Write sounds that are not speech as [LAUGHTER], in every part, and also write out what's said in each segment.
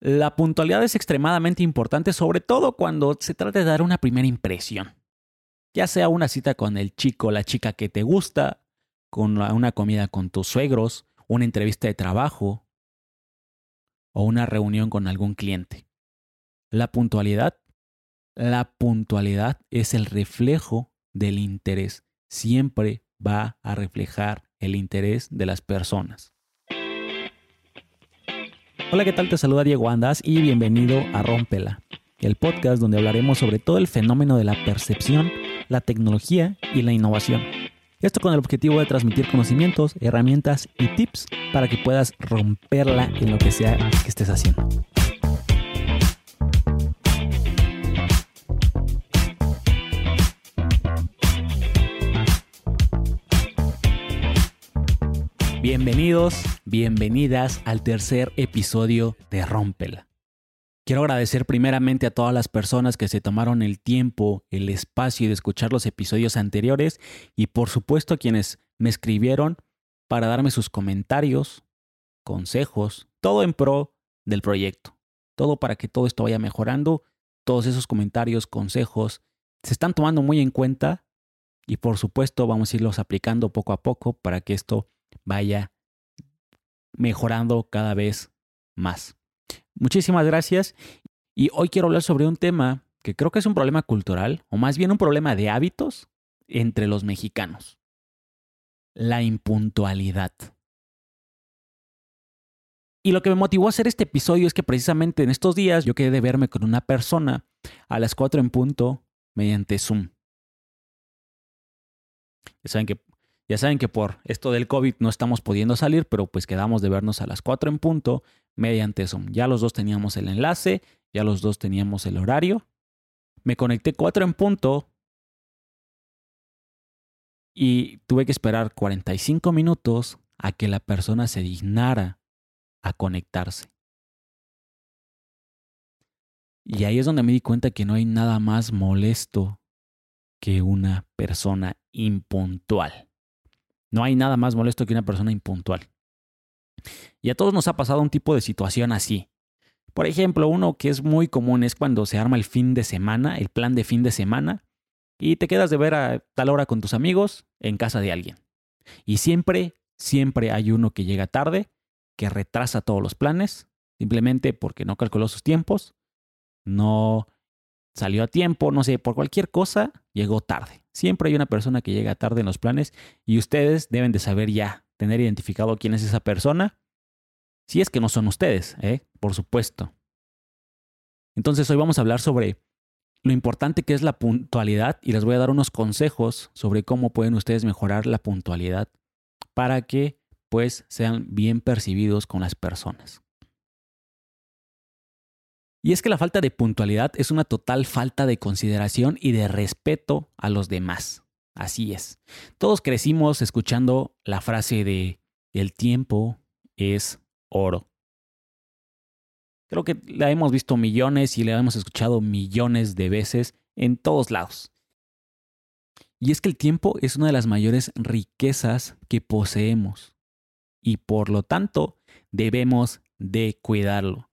La puntualidad es extremadamente importante, sobre todo cuando se trata de dar una primera impresión. Ya sea una cita con el chico o la chica que te gusta, con una comida con tus suegros, una entrevista de trabajo o una reunión con algún cliente. La puntualidad, la puntualidad es el reflejo del interés. Siempre va a reflejar el interés de las personas. Hola, ¿qué tal? Te saluda Diego Andas y bienvenido a Rómpela, el podcast donde hablaremos sobre todo el fenómeno de la percepción, la tecnología y la innovación. Esto con el objetivo de transmitir conocimientos, herramientas y tips para que puedas romperla en lo que sea que estés haciendo. Bienvenidos, bienvenidas al tercer episodio de Rómpela. Quiero agradecer primeramente a todas las personas que se tomaron el tiempo, el espacio de escuchar los episodios anteriores y por supuesto a quienes me escribieron para darme sus comentarios, consejos, todo en pro del proyecto. Todo para que todo esto vaya mejorando. Todos esos comentarios, consejos, se están tomando muy en cuenta y por supuesto vamos a irlos aplicando poco a poco para que esto vaya mejorando cada vez más. Muchísimas gracias y hoy quiero hablar sobre un tema que creo que es un problema cultural o más bien un problema de hábitos entre los mexicanos. La impuntualidad. Y lo que me motivó a hacer este episodio es que precisamente en estos días yo quedé de verme con una persona a las 4 en punto mediante Zoom. Ya saben que ya saben que por esto del COVID no estamos pudiendo salir, pero pues quedamos de vernos a las 4 en punto mediante Zoom. Ya los dos teníamos el enlace, ya los dos teníamos el horario. Me conecté 4 en punto y tuve que esperar 45 minutos a que la persona se dignara a conectarse. Y ahí es donde me di cuenta que no hay nada más molesto que una persona impuntual. No hay nada más molesto que una persona impuntual. Y a todos nos ha pasado un tipo de situación así. Por ejemplo, uno que es muy común es cuando se arma el fin de semana, el plan de fin de semana, y te quedas de ver a tal hora con tus amigos en casa de alguien. Y siempre, siempre hay uno que llega tarde, que retrasa todos los planes, simplemente porque no calculó sus tiempos, no salió a tiempo, no sé, por cualquier cosa, llegó tarde. Siempre hay una persona que llega tarde en los planes y ustedes deben de saber ya, tener identificado quién es esa persona, si es que no son ustedes, ¿eh? por supuesto. Entonces hoy vamos a hablar sobre lo importante que es la puntualidad y les voy a dar unos consejos sobre cómo pueden ustedes mejorar la puntualidad para que pues sean bien percibidos con las personas. Y es que la falta de puntualidad es una total falta de consideración y de respeto a los demás. Así es. Todos crecimos escuchando la frase de el tiempo es oro. Creo que la hemos visto millones y la hemos escuchado millones de veces en todos lados. Y es que el tiempo es una de las mayores riquezas que poseemos y por lo tanto debemos de cuidarlo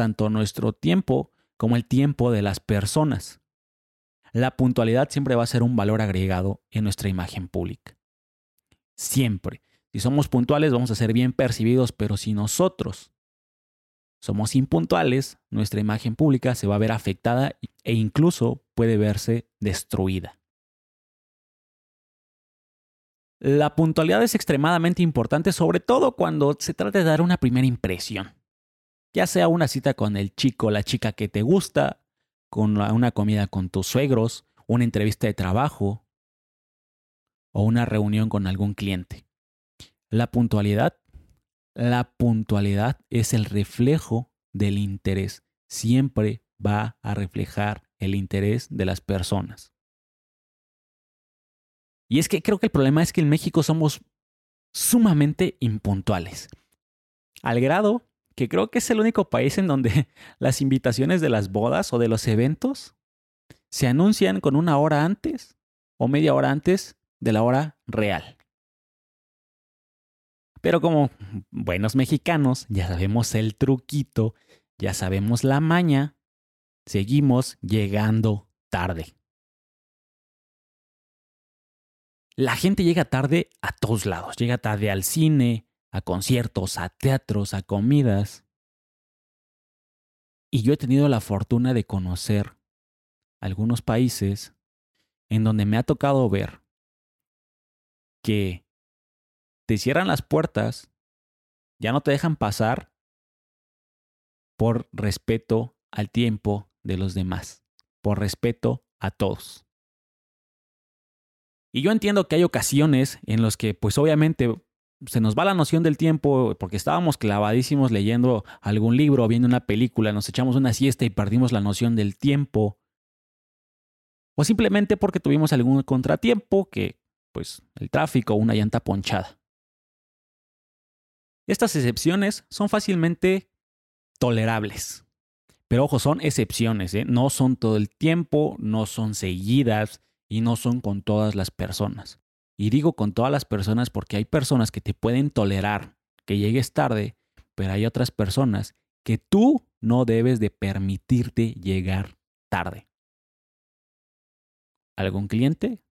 tanto nuestro tiempo como el tiempo de las personas. La puntualidad siempre va a ser un valor agregado en nuestra imagen pública. Siempre. Si somos puntuales vamos a ser bien percibidos, pero si nosotros somos impuntuales, nuestra imagen pública se va a ver afectada e incluso puede verse destruida. La puntualidad es extremadamente importante, sobre todo cuando se trata de dar una primera impresión ya sea una cita con el chico la chica que te gusta, con una comida con tus suegros, una entrevista de trabajo o una reunión con algún cliente. La puntualidad, la puntualidad es el reflejo del interés. Siempre va a reflejar el interés de las personas. Y es que creo que el problema es que en México somos sumamente impuntuales. Al grado creo que es el único país en donde [LAUGHS] las invitaciones de las bodas o de los eventos se anuncian con una hora antes o media hora antes de la hora real. Pero como buenos mexicanos ya sabemos el truquito ya sabemos la maña, seguimos llegando tarde. La gente llega tarde a todos lados, llega tarde al cine, a conciertos, a teatros, a comidas. Y yo he tenido la fortuna de conocer algunos países en donde me ha tocado ver que te cierran las puertas, ya no te dejan pasar por respeto al tiempo de los demás, por respeto a todos. Y yo entiendo que hay ocasiones en las que pues obviamente se nos va la noción del tiempo porque estábamos clavadísimos leyendo algún libro o viendo una película, nos echamos una siesta y perdimos la noción del tiempo. O simplemente porque tuvimos algún contratiempo que, pues, el tráfico o una llanta ponchada. Estas excepciones son fácilmente tolerables. Pero ojo, son excepciones, ¿eh? no son todo el tiempo, no son seguidas y no son con todas las personas. Y digo con todas las personas porque hay personas que te pueden tolerar que llegues tarde, pero hay otras personas que tú no debes de permitirte llegar tarde. ¿Algún cliente?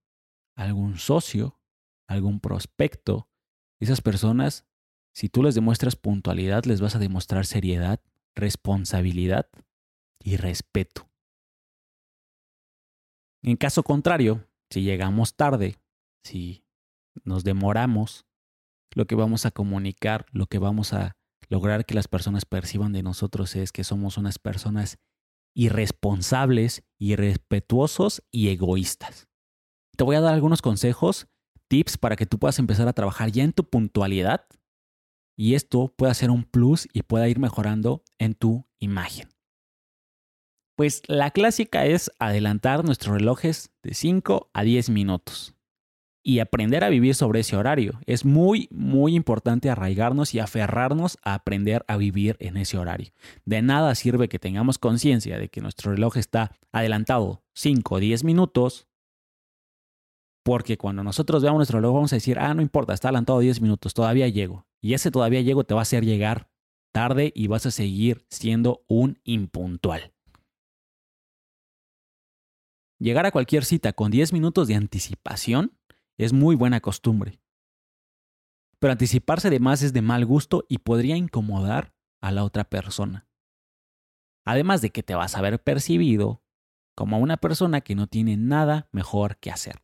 ¿Algún socio? ¿Algún prospecto? Esas personas, si tú les demuestras puntualidad, les vas a demostrar seriedad, responsabilidad y respeto. En caso contrario, si llegamos tarde si nos demoramos, lo que vamos a comunicar, lo que vamos a lograr que las personas perciban de nosotros es que somos unas personas irresponsables, irrespetuosos y egoístas. Te voy a dar algunos consejos, tips para que tú puedas empezar a trabajar ya en tu puntualidad y esto pueda ser un plus y pueda ir mejorando en tu imagen. Pues la clásica es adelantar nuestros relojes de 5 a 10 minutos y aprender a vivir sobre ese horario. Es muy, muy importante arraigarnos y aferrarnos a aprender a vivir en ese horario. De nada sirve que tengamos conciencia de que nuestro reloj está adelantado 5 o 10 minutos, porque cuando nosotros veamos nuestro reloj vamos a decir, ah, no importa, está adelantado 10 minutos, todavía llego. Y ese todavía llego te va a hacer llegar tarde y vas a seguir siendo un impuntual. Llegar a cualquier cita con 10 minutos de anticipación es muy buena costumbre. Pero anticiparse de más es de mal gusto y podría incomodar a la otra persona. Además de que te vas a ver percibido como una persona que no tiene nada mejor que hacer.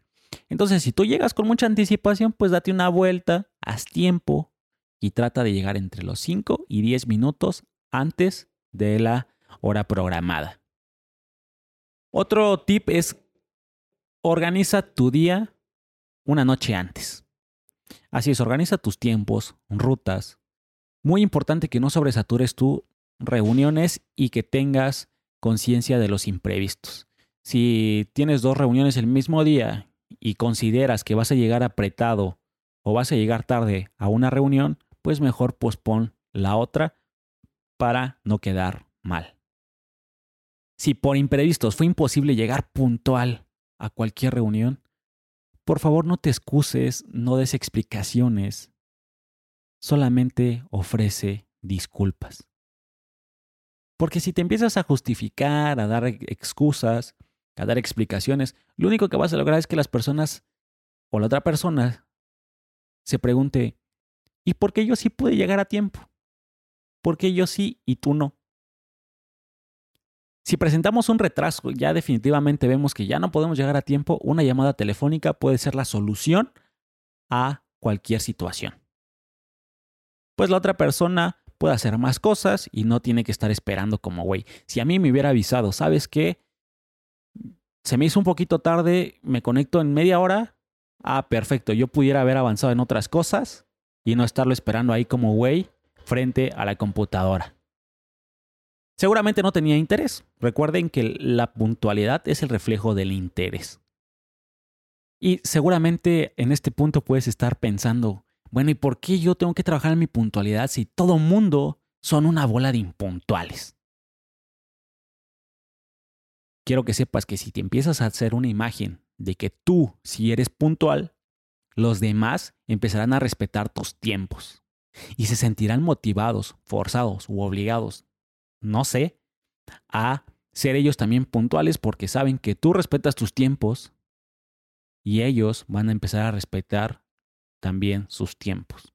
Entonces, si tú llegas con mucha anticipación, pues date una vuelta, haz tiempo y trata de llegar entre los 5 y 10 minutos antes de la hora programada. Otro tip es organiza tu día una noche antes. Así es, organiza tus tiempos, rutas. Muy importante que no sobresatures tus reuniones y que tengas conciencia de los imprevistos. Si tienes dos reuniones el mismo día y consideras que vas a llegar apretado o vas a llegar tarde a una reunión, pues mejor pospon la otra para no quedar mal. Si por imprevistos fue imposible llegar puntual a cualquier reunión, por favor, no te excuses, no des explicaciones. Solamente ofrece disculpas. Porque si te empiezas a justificar, a dar excusas, a dar explicaciones, lo único que vas a lograr es que las personas o la otra persona se pregunte, ¿y por qué yo sí pude llegar a tiempo? ¿Por qué yo sí y tú no? Si presentamos un retraso, ya definitivamente vemos que ya no podemos llegar a tiempo, una llamada telefónica puede ser la solución a cualquier situación. Pues la otra persona puede hacer más cosas y no tiene que estar esperando como güey. Si a mí me hubiera avisado, ¿sabes qué? Se me hizo un poquito tarde, me conecto en media hora. Ah, perfecto, yo pudiera haber avanzado en otras cosas y no estarlo esperando ahí como güey frente a la computadora. Seguramente no tenía interés. Recuerden que la puntualidad es el reflejo del interés. Y seguramente en este punto puedes estar pensando, bueno, ¿y por qué yo tengo que trabajar en mi puntualidad si todo mundo son una bola de impuntuales? Quiero que sepas que si te empiezas a hacer una imagen de que tú, si eres puntual, los demás empezarán a respetar tus tiempos y se sentirán motivados, forzados u obligados no sé, a ser ellos también puntuales porque saben que tú respetas tus tiempos y ellos van a empezar a respetar también sus tiempos.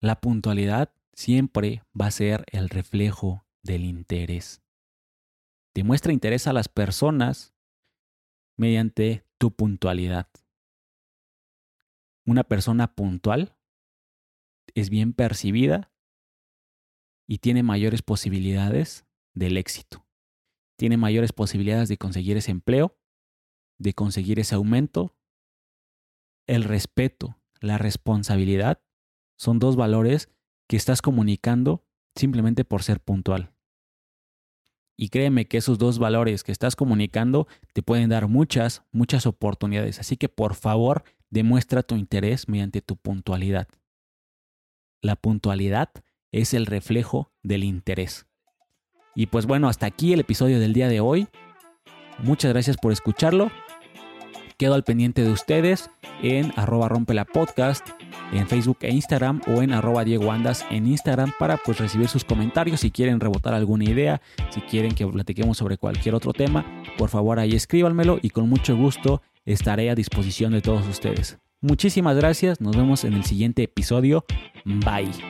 La puntualidad siempre va a ser el reflejo del interés. Demuestra interés a las personas mediante tu puntualidad. Una persona puntual es bien percibida y tiene mayores posibilidades del éxito. Tiene mayores posibilidades de conseguir ese empleo, de conseguir ese aumento. El respeto, la responsabilidad son dos valores que estás comunicando simplemente por ser puntual. Y créeme que esos dos valores que estás comunicando te pueden dar muchas, muchas oportunidades. Así que por favor, demuestra tu interés mediante tu puntualidad. La puntualidad es el reflejo del interés. Y pues bueno, hasta aquí el episodio del día de hoy. Muchas gracias por escucharlo. Quedo al pendiente de ustedes en arroba rompe la podcast, en Facebook e Instagram o en arroba Diego Andas en Instagram para pues recibir sus comentarios si quieren rebotar alguna idea, si quieren que platiquemos sobre cualquier otro tema, por favor ahí escríbanmelo y con mucho gusto estaré a disposición de todos ustedes. Muchísimas gracias, nos vemos en el siguiente episodio. Bye.